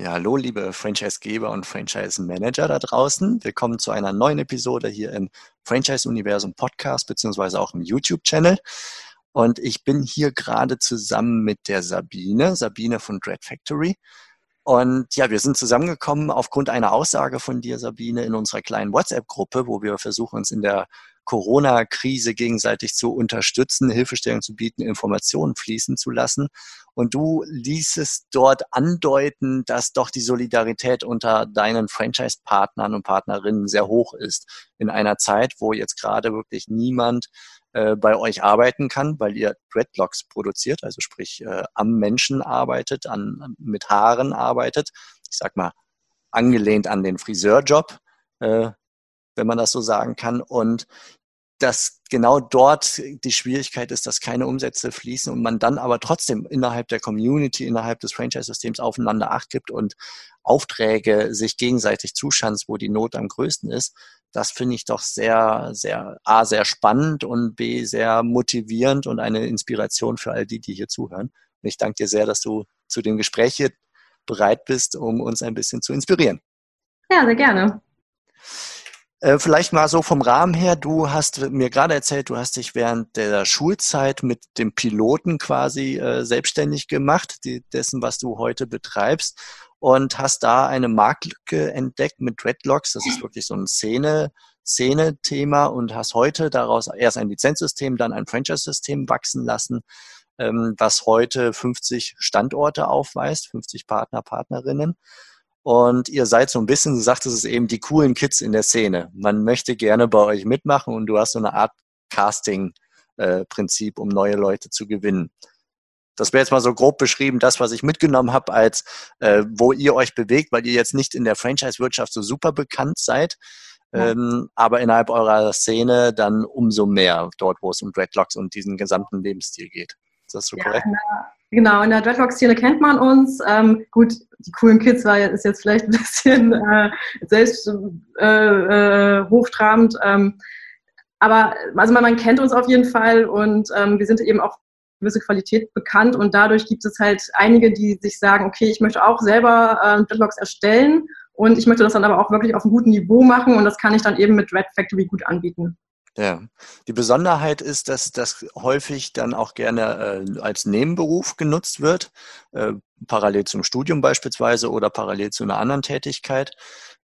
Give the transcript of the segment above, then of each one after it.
Ja, hallo, liebe Franchise-Geber und Franchise-Manager da draußen. Willkommen zu einer neuen Episode hier im Franchise-Universum Podcast, beziehungsweise auch im YouTube-Channel. Und ich bin hier gerade zusammen mit der Sabine, Sabine von Dread Factory. Und ja, wir sind zusammengekommen aufgrund einer Aussage von dir, Sabine, in unserer kleinen WhatsApp-Gruppe, wo wir versuchen, uns in der Corona-Krise gegenseitig zu unterstützen, Hilfestellung zu bieten, Informationen fließen zu lassen. Und du ließest dort andeuten, dass doch die Solidarität unter deinen Franchise-Partnern und Partnerinnen sehr hoch ist. In einer Zeit, wo jetzt gerade wirklich niemand äh, bei euch arbeiten kann, weil ihr Dreadlocks produziert, also sprich äh, am Menschen arbeitet, an, mit Haaren arbeitet. Ich sag mal, angelehnt an den Friseurjob. Äh, wenn man das so sagen kann. Und dass genau dort die Schwierigkeit ist, dass keine Umsätze fließen und man dann aber trotzdem innerhalb der Community, innerhalb des Franchise-Systems aufeinander Acht gibt und Aufträge sich gegenseitig zuschanzt, wo die Not am größten ist. Das finde ich doch sehr, sehr, A, sehr spannend und B, sehr motivierend und eine Inspiration für all die, die hier zuhören. Und ich danke dir sehr, dass du zu dem Gespräch hier bereit bist, um uns ein bisschen zu inspirieren. Ja, sehr gerne. Äh, vielleicht mal so vom Rahmen her, du hast mir gerade erzählt, du hast dich während der Schulzeit mit dem Piloten quasi äh, selbstständig gemacht, die, dessen, was du heute betreibst, und hast da eine Marktlücke entdeckt mit Dreadlocks. Das ist wirklich so ein Szene, Szene-Thema und hast heute daraus erst ein Lizenzsystem, dann ein Franchise-System wachsen lassen, ähm, was heute 50 Standorte aufweist, 50 Partner, Partnerinnen. Und ihr seid so ein bisschen, du sagtest es eben, die coolen Kids in der Szene. Man möchte gerne bei euch mitmachen und du hast so eine Art Casting-Prinzip, um neue Leute zu gewinnen. Das wäre jetzt mal so grob beschrieben, das, was ich mitgenommen habe, als äh, wo ihr euch bewegt, weil ihr jetzt nicht in der Franchise-Wirtschaft so super bekannt seid, ja. ähm, aber innerhalb eurer Szene dann umso mehr, dort, wo es um Dreadlocks und diesen gesamten Lebensstil geht. Ist das so ja, korrekt? Genau, in der Dreadlock-Szene kennt man uns. Ähm, gut, die coolen Kids war, ist jetzt vielleicht ein bisschen äh, selbst äh, äh, hochtrabend. Ähm, aber also man, man, kennt uns auf jeden Fall und ähm, wir sind eben auch gewisse Qualität bekannt und dadurch gibt es halt einige, die sich sagen, okay, ich möchte auch selber äh, Dreadlocks erstellen und ich möchte das dann aber auch wirklich auf einem guten Niveau machen und das kann ich dann eben mit Red Factory gut anbieten. Ja, die Besonderheit ist, dass das häufig dann auch gerne äh, als Nebenberuf genutzt wird, äh, parallel zum Studium beispielsweise oder parallel zu einer anderen Tätigkeit.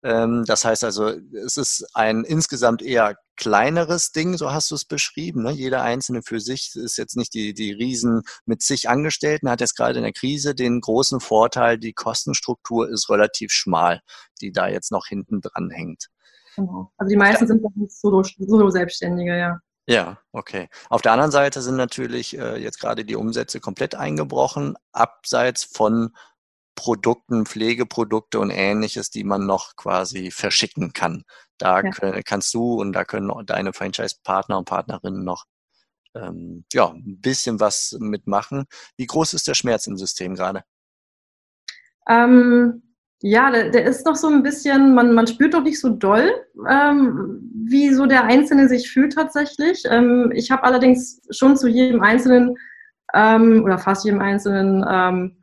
Ähm, das heißt also, es ist ein insgesamt eher kleineres Ding, so hast du es beschrieben. Ne? Jeder Einzelne für sich ist jetzt nicht die, die Riesen mit sich Angestellten, hat jetzt gerade in der Krise den großen Vorteil, die Kostenstruktur ist relativ schmal, die da jetzt noch hinten dran hängt. Genau. Also die meisten sind Solo-Selbstständige, ja. Ja, okay. Auf der anderen Seite sind natürlich äh, jetzt gerade die Umsätze komplett eingebrochen, abseits von Produkten, Pflegeprodukte und ähnliches, die man noch quasi verschicken kann. Da ja. können, kannst du und da können deine Franchise-Partner und Partnerinnen noch ähm, ja, ein bisschen was mitmachen. Wie groß ist der Schmerz im System gerade? Ähm, ja, der, der, ist noch so ein bisschen, man, man spürt doch nicht so doll, ähm, wie so der Einzelne sich fühlt tatsächlich. Ähm, ich habe allerdings schon zu jedem Einzelnen ähm, oder fast jedem Einzelnen ähm,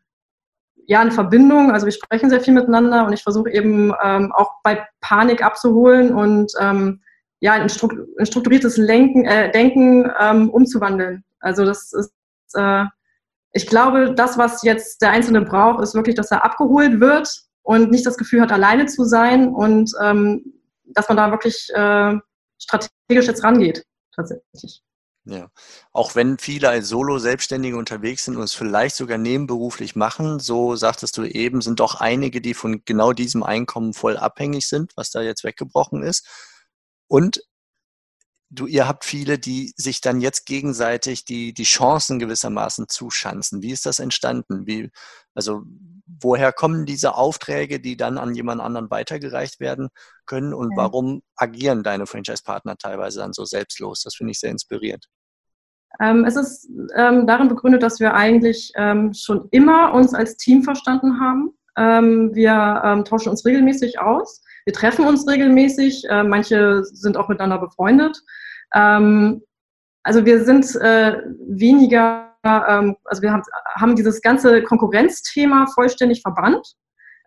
ja eine Verbindung. Also wir sprechen sehr viel miteinander und ich versuche eben ähm, auch bei Panik abzuholen und ähm, ja ein, strukturiertes Lenken, äh, Denken umzuwandeln. Also das ist äh, ich glaube, das, was jetzt der Einzelne braucht, ist wirklich, dass er abgeholt wird und nicht das Gefühl hat, alleine zu sein und ähm, dass man da wirklich äh, strategisch jetzt rangeht, tatsächlich. Ja, auch wenn viele als Solo-Selbstständige unterwegs sind und es vielleicht sogar nebenberuflich machen, so sagtest du eben, sind doch einige, die von genau diesem Einkommen voll abhängig sind, was da jetzt weggebrochen ist. Und du, ihr habt viele, die sich dann jetzt gegenseitig die, die Chancen gewissermaßen zuschanzen. Wie ist das entstanden? Wie, also woher kommen diese Aufträge, die dann an jemand anderen weitergereicht werden können und warum agieren deine Franchise-Partner teilweise dann so selbstlos? Das finde ich sehr inspirierend. Ähm, es ist ähm, darin begründet, dass wir eigentlich ähm, schon immer uns als Team verstanden haben. Wir tauschen uns regelmäßig aus. Wir treffen uns regelmäßig. Manche sind auch miteinander befreundet. Also wir sind äh, weniger, also wir haben, dieses ganze Konkurrenzthema vollständig verbannt.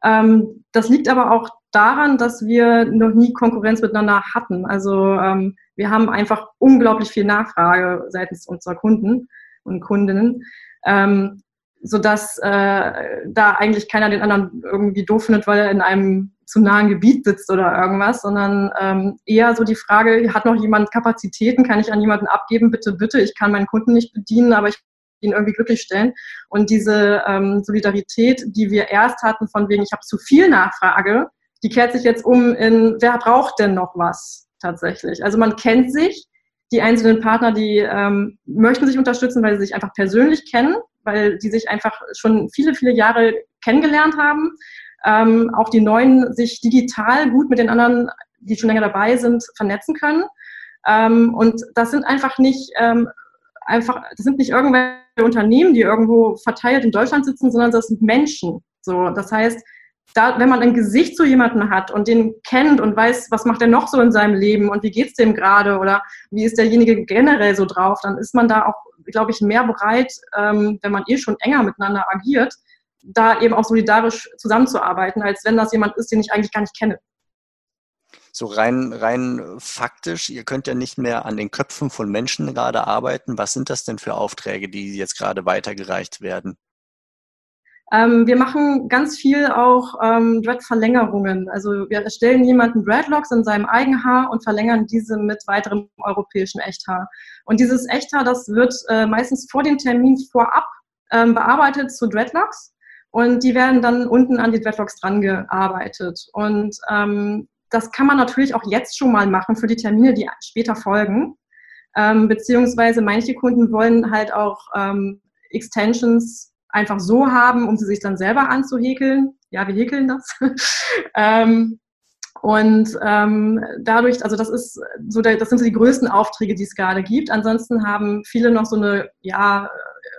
das liegt aber auch daran, dass wir noch nie Konkurrenz miteinander hatten. Also wir haben einfach unglaublich viel Nachfrage seitens unserer Kunden und Kundinnen, ähm, sodass äh, da eigentlich keiner den anderen irgendwie doof findet, weil er in einem zu nahen Gebiet sitzt oder irgendwas, sondern ähm, eher so die Frage, hat noch jemand Kapazitäten, kann ich an jemanden abgeben, bitte, bitte, ich kann meinen Kunden nicht bedienen, aber ich ihn irgendwie glücklich stellen. Und diese ähm, Solidarität, die wir erst hatten, von wegen, ich habe zu viel Nachfrage, die kehrt sich jetzt um in, wer braucht denn noch was? tatsächlich. Also man kennt sich, die einzelnen Partner, die ähm, möchten sich unterstützen, weil sie sich einfach persönlich kennen, weil die sich einfach schon viele, viele Jahre kennengelernt haben. Ähm, auch die Neuen sich digital gut mit den anderen, die schon länger dabei sind, vernetzen können. Ähm, und das sind einfach nicht ähm, einfach, das sind nicht irgendwelche Unternehmen, die irgendwo verteilt in Deutschland sitzen, sondern das sind Menschen. So, das heißt, da, wenn man ein Gesicht zu jemandem hat und den kennt und weiß, was macht er noch so in seinem Leben und wie geht's dem gerade oder wie ist derjenige generell so drauf, dann ist man da auch, glaube ich, mehr bereit, ähm, wenn man eh schon enger miteinander agiert, da eben auch solidarisch zusammenzuarbeiten, als wenn das jemand ist, den ich eigentlich gar nicht kenne. So rein, rein faktisch, ihr könnt ja nicht mehr an den Köpfen von Menschen gerade arbeiten. Was sind das denn für Aufträge, die jetzt gerade weitergereicht werden? Ähm, wir machen ganz viel auch ähm, Dread-Verlängerungen. Also wir erstellen jemanden Dreadlocks in seinem Eigenhaar und verlängern diese mit weiterem europäischen Echthaar. Und dieses Echthaar, das wird äh, meistens vor dem Termin vorab ähm, bearbeitet zu Dreadlocks und die werden dann unten an die Dreadlocks dran gearbeitet. Und ähm, das kann man natürlich auch jetzt schon mal machen für die Termine, die später folgen. Ähm, beziehungsweise manche Kunden wollen halt auch ähm, Extensions einfach so haben, um sie sich dann selber anzuhäkeln. Ja, wir häkeln das. ähm, und ähm, dadurch, also das ist so, der, das sind so die größten Aufträge, die es gerade gibt. Ansonsten haben viele noch so eine ja,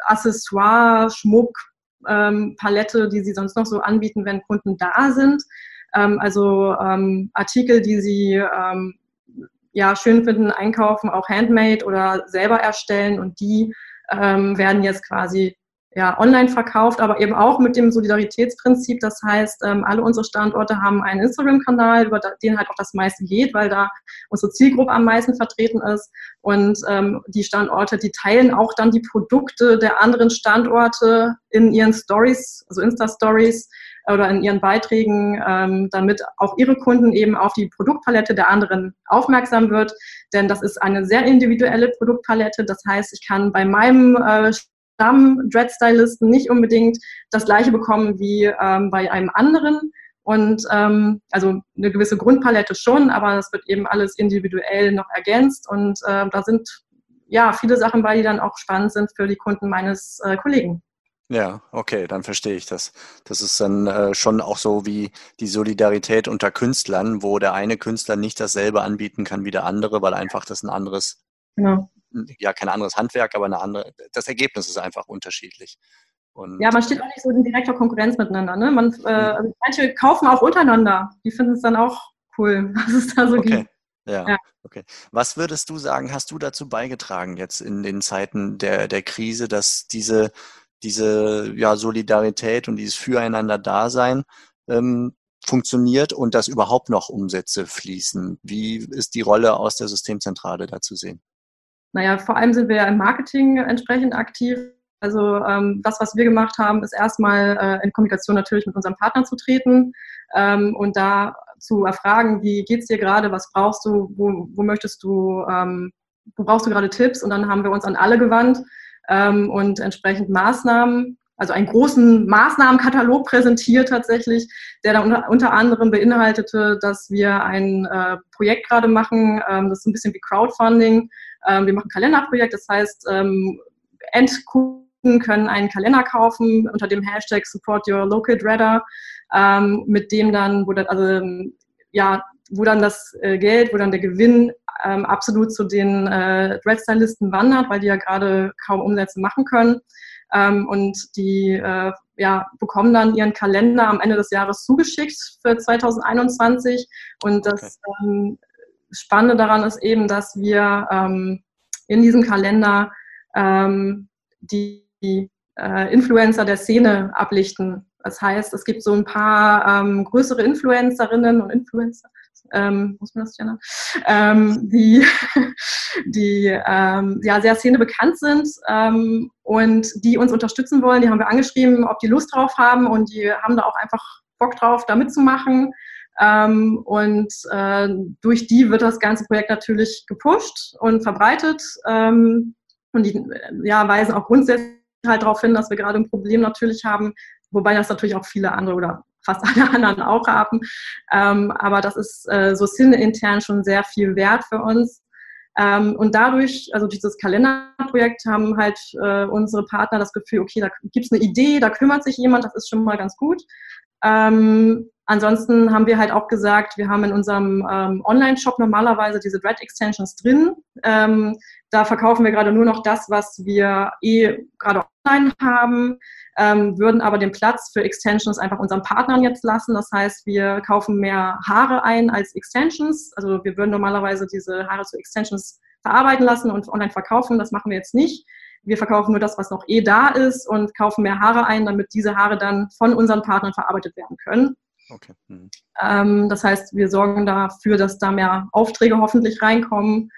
Accessoire, Schmuck, ähm, Palette, die sie sonst noch so anbieten, wenn Kunden da sind. Ähm, also ähm, Artikel, die sie ähm, ja schön finden, einkaufen, auch handmade oder selber erstellen und die ähm, werden jetzt quasi ja, online verkauft, aber eben auch mit dem Solidaritätsprinzip. Das heißt, ähm, alle unsere Standorte haben einen Instagram-Kanal, über den halt auch das meiste geht, weil da unsere Zielgruppe am meisten vertreten ist. Und ähm, die Standorte, die teilen auch dann die Produkte der anderen Standorte in ihren Stories, also Insta-Stories oder in ihren Beiträgen, ähm, damit auch ihre Kunden eben auf die Produktpalette der anderen aufmerksam wird. Denn das ist eine sehr individuelle Produktpalette. Das heißt, ich kann bei meinem äh, Stamm-Dread-Stylisten nicht unbedingt das gleiche bekommen wie ähm, bei einem anderen. Und ähm, also eine gewisse Grundpalette schon, aber das wird eben alles individuell noch ergänzt. Und äh, da sind ja viele Sachen bei, die dann auch spannend sind für die Kunden meines äh, Kollegen. Ja, okay, dann verstehe ich das. Das ist dann äh, schon auch so wie die Solidarität unter Künstlern, wo der eine Künstler nicht dasselbe anbieten kann wie der andere, weil einfach das ein anderes genau ja kein anderes Handwerk, aber eine andere, das Ergebnis ist einfach unterschiedlich. Und, ja, man steht auch nicht so in direkter Konkurrenz miteinander. Ne? Man, äh, mhm. manche kaufen auch untereinander. Die finden es dann auch cool, was es da so okay. gibt. Ja, ja, okay. Was würdest du sagen, hast du dazu beigetragen jetzt in den Zeiten der, der Krise, dass diese, diese ja, Solidarität und dieses Füreinander-Dasein ähm, funktioniert und dass überhaupt noch Umsätze fließen? Wie ist die Rolle aus der Systemzentrale da zu sehen? Naja, vor allem sind wir ja im Marketing entsprechend aktiv. Also ähm, das, was wir gemacht haben, ist erstmal äh, in Kommunikation natürlich mit unserem Partner zu treten ähm, und da zu erfragen, wie geht's dir gerade, was brauchst du, wo, wo möchtest du, ähm, wo brauchst du gerade Tipps? Und dann haben wir uns an alle gewandt ähm, und entsprechend Maßnahmen, also einen großen Maßnahmenkatalog präsentiert tatsächlich, der dann unter, unter anderem beinhaltete, dass wir ein äh, Projekt gerade machen, ähm, das ist ein bisschen wie Crowdfunding, ähm, wir machen ein Kalenderprojekt, das heißt, ähm, End können einen Kalender kaufen unter dem Hashtag Support Your Local Dreader, ähm, mit dem dann, wo, das, also, ja, wo dann das äh, Geld, wo dann der Gewinn ähm, absolut zu den äh, Dread-Stylisten wandert, weil die ja gerade kaum Umsätze machen können. Ähm, und die äh, ja, bekommen dann ihren Kalender am Ende des Jahres zugeschickt für 2021. Und das okay. ähm, Spannende daran ist eben, dass wir ähm, in diesem Kalender ähm, die äh, Influencer der Szene ablichten. Das heißt, es gibt so ein paar ähm, größere Influencerinnen und Influencer, ähm, muss man das nennen, ähm, die, die ähm, ja, sehr Szene bekannt sind ähm, und die uns unterstützen wollen. Die haben wir angeschrieben, ob die Lust drauf haben und die haben da auch einfach Bock drauf, da mitzumachen. Ähm, und äh, durch die wird das ganze Projekt natürlich gepusht und verbreitet. Ähm, und die ja, weisen auch grundsätzlich halt darauf hin, dass wir gerade ein Problem natürlich haben, wobei das natürlich auch viele andere oder fast alle anderen auch haben. Ähm, aber das ist äh, so intern schon sehr viel wert für uns. Ähm, und dadurch, also dieses Kalenderprojekt, haben halt äh, unsere Partner das Gefühl, okay, da gibt es eine Idee, da kümmert sich jemand, das ist schon mal ganz gut. Ähm, ansonsten haben wir halt auch gesagt, wir haben in unserem ähm, Online-Shop normalerweise diese Dread-Extensions drin. Ähm, da verkaufen wir gerade nur noch das, was wir eh gerade online haben ähm, würden aber den Platz für Extensions einfach unseren Partnern jetzt lassen. Das heißt, wir kaufen mehr Haare ein als Extensions. Also wir würden normalerweise diese Haare zu Extensions verarbeiten lassen und online verkaufen. Das machen wir jetzt nicht. Wir verkaufen nur das, was noch eh da ist und kaufen mehr Haare ein, damit diese Haare dann von unseren Partnern verarbeitet werden können. Okay. Mhm. Ähm, das heißt, wir sorgen dafür, dass da mehr Aufträge hoffentlich reinkommen.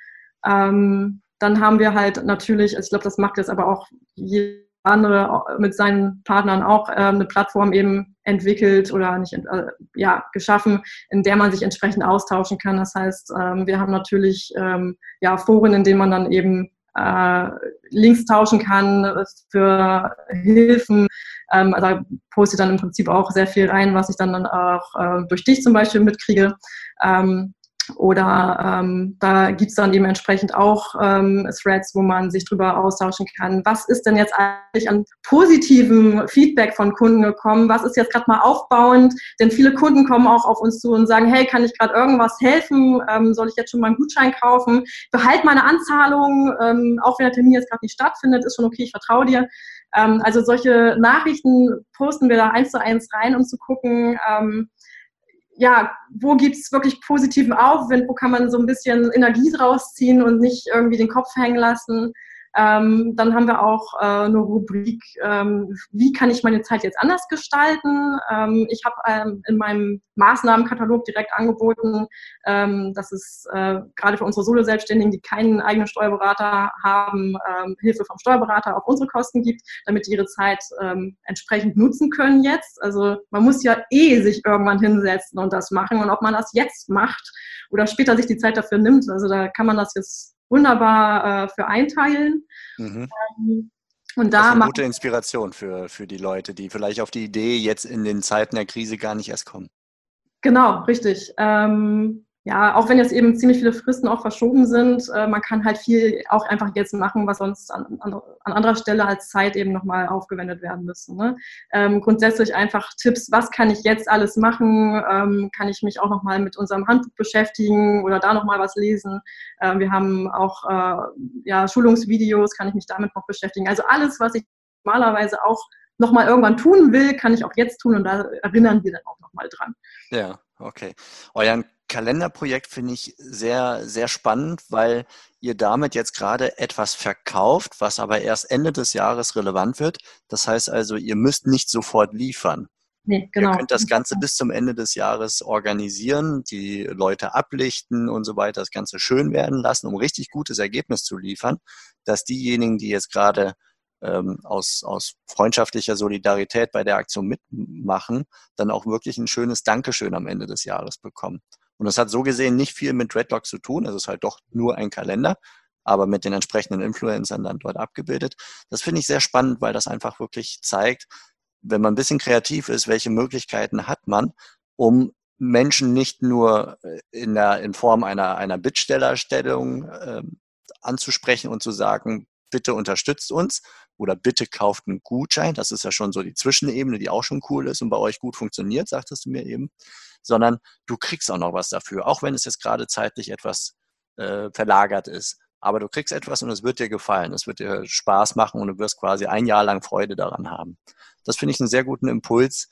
Ähm, dann haben wir halt natürlich, also ich glaube, das macht jetzt aber auch jeder andere mit seinen Partnern auch äh, eine Plattform eben entwickelt oder nicht äh, ja geschaffen, in der man sich entsprechend austauschen kann. Das heißt, ähm, wir haben natürlich ähm, ja Foren, in denen man dann eben äh, Links tauschen kann für Hilfen. Ähm, also poste dann im Prinzip auch sehr viel rein, was ich dann auch äh, durch dich zum Beispiel mitkriege. Ähm, oder ähm, da gibt's dann eben entsprechend auch ähm, Threads, wo man sich drüber austauschen kann. Was ist denn jetzt eigentlich an positivem Feedback von Kunden gekommen? Was ist jetzt gerade mal aufbauend? Denn viele Kunden kommen auch auf uns zu und sagen, hey, kann ich gerade irgendwas helfen? Ähm, soll ich jetzt schon mal einen Gutschein kaufen? Behalt meine Anzahlung, ähm, auch wenn der Termin jetzt gerade nicht stattfindet, ist schon okay, ich vertraue dir. Ähm, also solche Nachrichten posten wir da eins zu eins rein, um zu gucken, ähm, ja, wo gibt es wirklich positiven Aufwind, wo kann man so ein bisschen Energie draus ziehen und nicht irgendwie den Kopf hängen lassen. Ähm, dann haben wir auch äh, eine Rubrik, ähm, wie kann ich meine Zeit jetzt anders gestalten? Ähm, ich habe ähm, in meinem Maßnahmenkatalog direkt angeboten, ähm, dass es äh, gerade für unsere Solo-Selbstständigen, die keinen eigenen Steuerberater haben, ähm, Hilfe vom Steuerberater auf unsere Kosten gibt, damit die ihre Zeit entsprechend nutzen können jetzt. Also man muss ja eh sich irgendwann hinsetzen und das machen. Und ob man das jetzt macht oder später sich die Zeit dafür nimmt, also da kann man das jetzt wunderbar äh, für einteilen. Mhm. Ähm, und da das ist eine gute Inspiration für, für die Leute, die vielleicht auf die Idee jetzt in den Zeiten der Krise gar nicht erst kommen. Genau, richtig. Ähm, ja, auch wenn jetzt eben ziemlich viele Fristen auch verschoben sind, äh, man kann halt viel auch einfach jetzt machen, was sonst an, an, an anderer Stelle als Zeit eben nochmal aufgewendet werden müsste. Ne? Ähm, grundsätzlich einfach Tipps, was kann ich jetzt alles machen? Ähm, kann ich mich auch nochmal mit unserem Handbuch beschäftigen oder da nochmal was lesen? Ähm, wir haben auch äh, ja, Schulungsvideos, kann ich mich damit noch beschäftigen. Also alles, was ich normalerweise auch nochmal irgendwann tun will, kann ich auch jetzt tun und da erinnern wir dann auch nochmal dran. Ja, okay. Euren Kalenderprojekt finde ich sehr, sehr spannend, weil ihr damit jetzt gerade etwas verkauft, was aber erst Ende des Jahres relevant wird. Das heißt also, ihr müsst nicht sofort liefern. Nee, genau. Ihr könnt das Ganze bis zum Ende des Jahres organisieren, die Leute ablichten und so weiter, das Ganze schön werden lassen, um richtig gutes Ergebnis zu liefern, dass diejenigen, die jetzt gerade ähm, aus, aus freundschaftlicher Solidarität bei der Aktion mitmachen, dann auch wirklich ein schönes Dankeschön am Ende des Jahres bekommen. Und das hat so gesehen nicht viel mit Dreadlock zu tun. Es ist halt doch nur ein Kalender, aber mit den entsprechenden Influencern dann dort abgebildet. Das finde ich sehr spannend, weil das einfach wirklich zeigt, wenn man ein bisschen kreativ ist, welche Möglichkeiten hat man, um Menschen nicht nur äh, in, der, in Form einer, einer Bittstellerstellung äh, anzusprechen und zu sagen, bitte unterstützt uns oder bitte kauft einen Gutschein. Das ist ja schon so die Zwischenebene, die auch schon cool ist und bei euch gut funktioniert, sagtest du mir eben. Sondern du kriegst auch noch was dafür, auch wenn es jetzt gerade zeitlich etwas äh, verlagert ist. Aber du kriegst etwas und es wird dir gefallen, es wird dir Spaß machen und du wirst quasi ein Jahr lang Freude daran haben. Das finde ich einen sehr guten Impuls,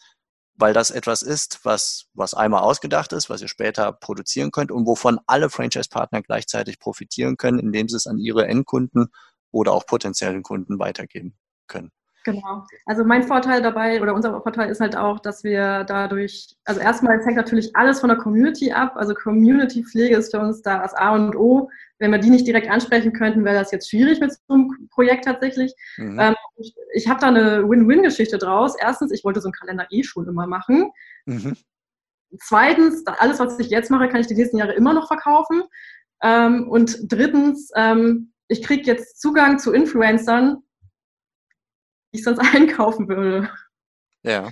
weil das etwas ist, was, was einmal ausgedacht ist, was ihr später produzieren könnt und wovon alle Franchise-Partner gleichzeitig profitieren können, indem sie es an ihre Endkunden oder auch potenziellen Kunden weitergeben können. Genau. Also mein Vorteil dabei oder unser Vorteil ist halt auch, dass wir dadurch, also erstmal hängt natürlich alles von der Community ab. Also Community-Pflege ist für uns da das A und O. Wenn wir die nicht direkt ansprechen könnten, wäre das jetzt schwierig mit so einem Projekt tatsächlich. Mhm. Ähm, ich, ich habe da eine Win-Win-Geschichte draus. Erstens, ich wollte so einen Kalender eh schon immer machen. Mhm. Zweitens, alles, was ich jetzt mache, kann ich die nächsten Jahre immer noch verkaufen. Ähm, und drittens, ähm, ich kriege jetzt Zugang zu Influencern, ich sonst einkaufen würde. Ja.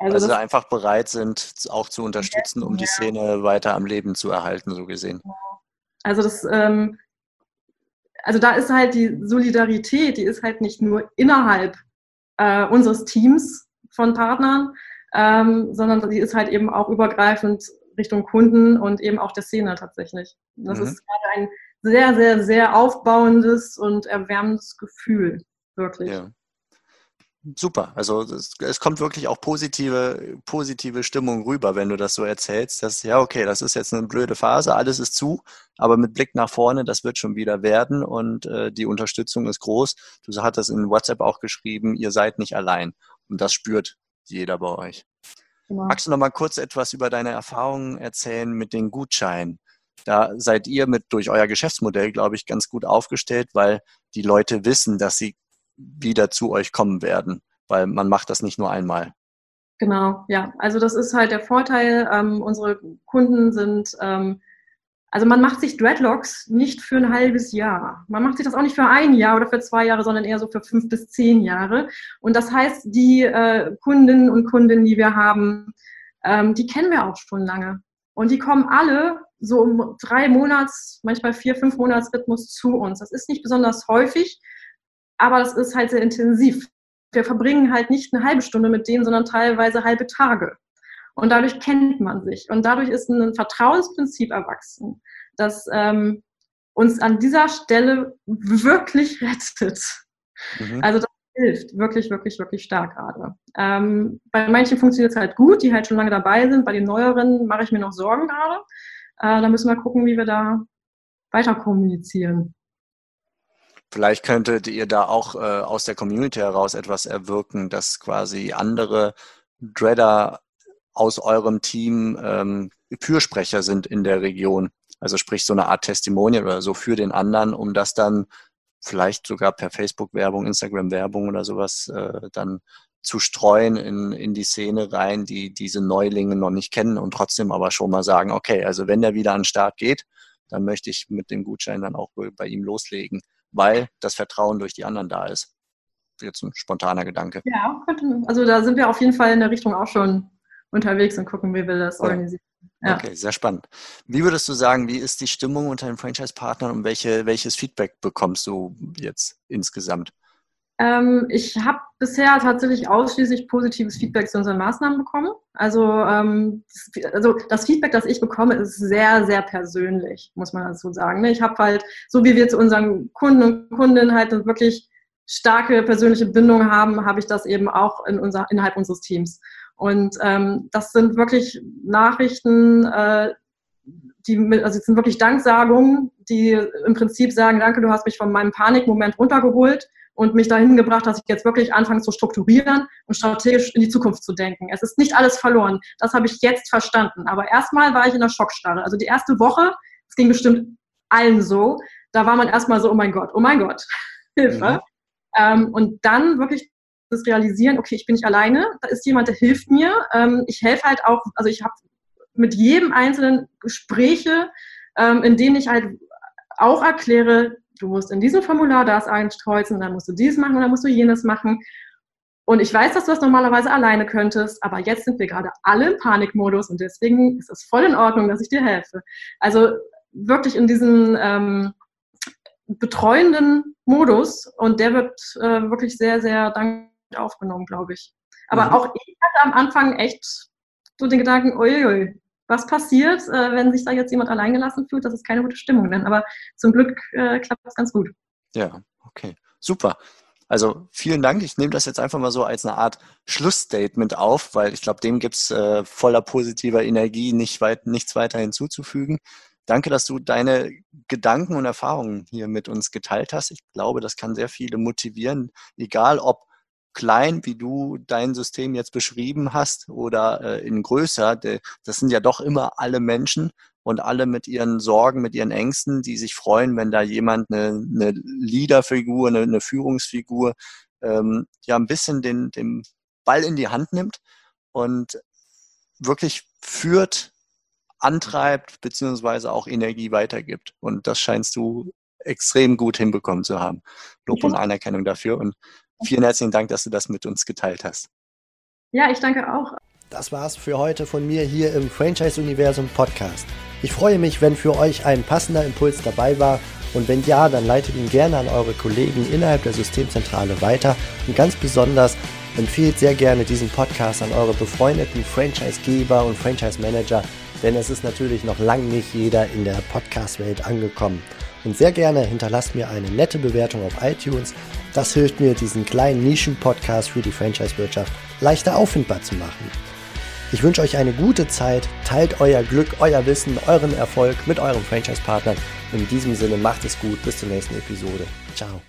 Also, also einfach bereit sind, auch zu unterstützen, um ja. die Szene weiter am Leben zu erhalten, so gesehen. Also das, ähm, also da ist halt die Solidarität, die ist halt nicht nur innerhalb äh, unseres Teams von Partnern, ähm, sondern die ist halt eben auch übergreifend Richtung Kunden und eben auch der Szene tatsächlich. Das mhm. ist gerade ein sehr, sehr, sehr aufbauendes und erwärmendes Gefühl, wirklich. Ja super. Also es, es, kommt wirklich auch positive, positive Stimmung rüber, wenn du das so erzählst, dass ja, okay, das ist jetzt eine blöde Phase, alles ist zu, aber mit Blick nach vorne, das wird schon wieder werden und äh, die Unterstützung ist groß. Du hattest in WhatsApp auch geschrieben, ihr seid nicht allein und das spürt jeder bei euch. Genau. Magst du noch mal kurz etwas über deine Erfahrungen erzählen mit den Gutscheinen? Da seid ihr mit durch euer Geschäftsmodell, glaube ich, ganz gut aufgestellt, weil die Leute wissen, dass sie wieder zu euch kommen werden, weil man macht das nicht nur einmal. Genau, ja. Also das ist halt der Vorteil. Ähm, unsere Kunden sind, ähm, also man macht sich Dreadlocks nicht für ein halbes Jahr. Man macht sich das auch nicht für ein Jahr oder für zwei Jahre, sondern eher so für fünf bis zehn Jahre. Und das heißt, die äh, Kundinnen und Kunden, die wir haben, ähm, die kennen wir auch schon lange. Und die kommen alle so um drei Monats, manchmal vier, fünf Monats Rhythmus zu uns. Das ist nicht besonders häufig, aber es ist halt sehr intensiv. Wir verbringen halt nicht eine halbe Stunde mit denen, sondern teilweise halbe Tage. Und dadurch kennt man sich. Und dadurch ist ein Vertrauensprinzip erwachsen, das ähm, uns an dieser Stelle wirklich rettet. Mhm. Also das hilft wirklich, wirklich, wirklich stark gerade. Ähm, bei manchen funktioniert es halt gut, die halt schon lange dabei sind. Bei den neueren mache ich mir noch Sorgen gerade. Äh, da müssen wir gucken, wie wir da weiter kommunizieren. Vielleicht könntet ihr da auch äh, aus der Community heraus etwas erwirken, dass quasi andere Dreader aus eurem Team ähm, Fürsprecher sind in der Region. Also sprich so eine Art Testimonial oder so für den anderen, um das dann vielleicht sogar per Facebook-Werbung, Instagram-Werbung oder sowas äh, dann zu streuen in, in die Szene rein, die diese Neulinge noch nicht kennen und trotzdem aber schon mal sagen, okay, also wenn der wieder an den Start geht, dann möchte ich mit dem Gutschein dann auch bei ihm loslegen weil das Vertrauen durch die anderen da ist. Jetzt ein spontaner Gedanke. Ja, also da sind wir auf jeden Fall in der Richtung auch schon unterwegs und gucken, wie wir das organisieren. Ja. Okay, sehr spannend. Wie würdest du sagen, wie ist die Stimmung unter den Franchise-Partnern und welche, welches Feedback bekommst du jetzt insgesamt? Ähm, ich habe bisher tatsächlich ausschließlich positives Feedback zu unseren Maßnahmen bekommen. Also, ähm, das, also das Feedback, das ich bekomme, ist sehr, sehr persönlich, muss man dazu sagen. Ne? Ich habe halt, so wie wir zu unseren Kunden und Kundinnen halt wirklich starke persönliche Bindung haben, habe ich das eben auch in unser, innerhalb unseres Teams. Und ähm, das sind wirklich Nachrichten, äh, die, also sind wirklich Danksagungen, die im Prinzip sagen, danke, du hast mich von meinem Panikmoment runtergeholt und mich dahin gebracht, dass ich jetzt wirklich anfange zu strukturieren und strategisch in die Zukunft zu denken. Es ist nicht alles verloren. Das habe ich jetzt verstanden. Aber erstmal war ich in der Schockstarre. Also die erste Woche, es ging bestimmt allen so, da war man erstmal so, oh mein Gott, oh mein Gott, Hilfe. Mhm. Ähm, und dann wirklich das Realisieren, okay, ich bin nicht alleine, da ist jemand, der hilft mir. Ähm, ich helfe halt auch, also ich habe mit jedem einzelnen Gespräche, ähm, in denen ich halt auch erkläre, du musst in diesem Formular das einkreuzen, dann musst du dies machen und dann musst du jenes machen. Und ich weiß, dass du das normalerweise alleine könntest, aber jetzt sind wir gerade alle im Panikmodus und deswegen ist es voll in Ordnung, dass ich dir helfe. Also wirklich in diesen ähm, betreuenden Modus und der wird äh, wirklich sehr, sehr dankbar aufgenommen, glaube ich. Aber mhm. auch ich hatte am Anfang echt so den Gedanken, uiui, was passiert, äh, wenn sich da jetzt jemand alleingelassen fühlt? Das ist keine gute Stimmung denn. Aber zum Glück äh, klappt das ganz gut. Ja, okay. Super. Also vielen Dank. Ich nehme das jetzt einfach mal so als eine Art Schlussstatement auf, weil ich glaube, dem gibt's äh, voller positiver Energie nicht weit, nichts weiter hinzuzufügen. Danke, dass du deine Gedanken und Erfahrungen hier mit uns geteilt hast. Ich glaube, das kann sehr viele motivieren, egal ob klein, wie du dein System jetzt beschrieben hast, oder äh, in größer. Das sind ja doch immer alle Menschen und alle mit ihren Sorgen, mit ihren Ängsten, die sich freuen, wenn da jemand eine, eine Leaderfigur, eine, eine Führungsfigur, ähm, ja ein bisschen den, den Ball in die Hand nimmt und wirklich führt, antreibt, beziehungsweise auch Energie weitergibt. Und das scheinst du extrem gut hinbekommen zu haben. Lob und Anerkennung dafür. Und vielen herzlichen Dank, dass du das mit uns geteilt hast. Ja, ich danke auch. Das war's für heute von mir hier im Franchise-Universum Podcast. Ich freue mich, wenn für euch ein passender Impuls dabei war und wenn ja, dann leitet ihn gerne an eure Kollegen innerhalb der Systemzentrale weiter und ganz besonders empfehlt sehr gerne diesen Podcast an eure befreundeten Franchise-Geber und Franchise-Manager, denn es ist natürlich noch lange nicht jeder in der Podcast-Welt angekommen. Und sehr gerne hinterlasst mir eine nette Bewertung auf iTunes. Das hilft mir, diesen kleinen Nischen-Podcast für die Franchise-Wirtschaft leichter auffindbar zu machen. Ich wünsche euch eine gute Zeit, teilt euer Glück, euer Wissen, euren Erfolg mit euren Franchise-Partnern. In diesem Sinne macht es gut, bis zur nächsten Episode. Ciao.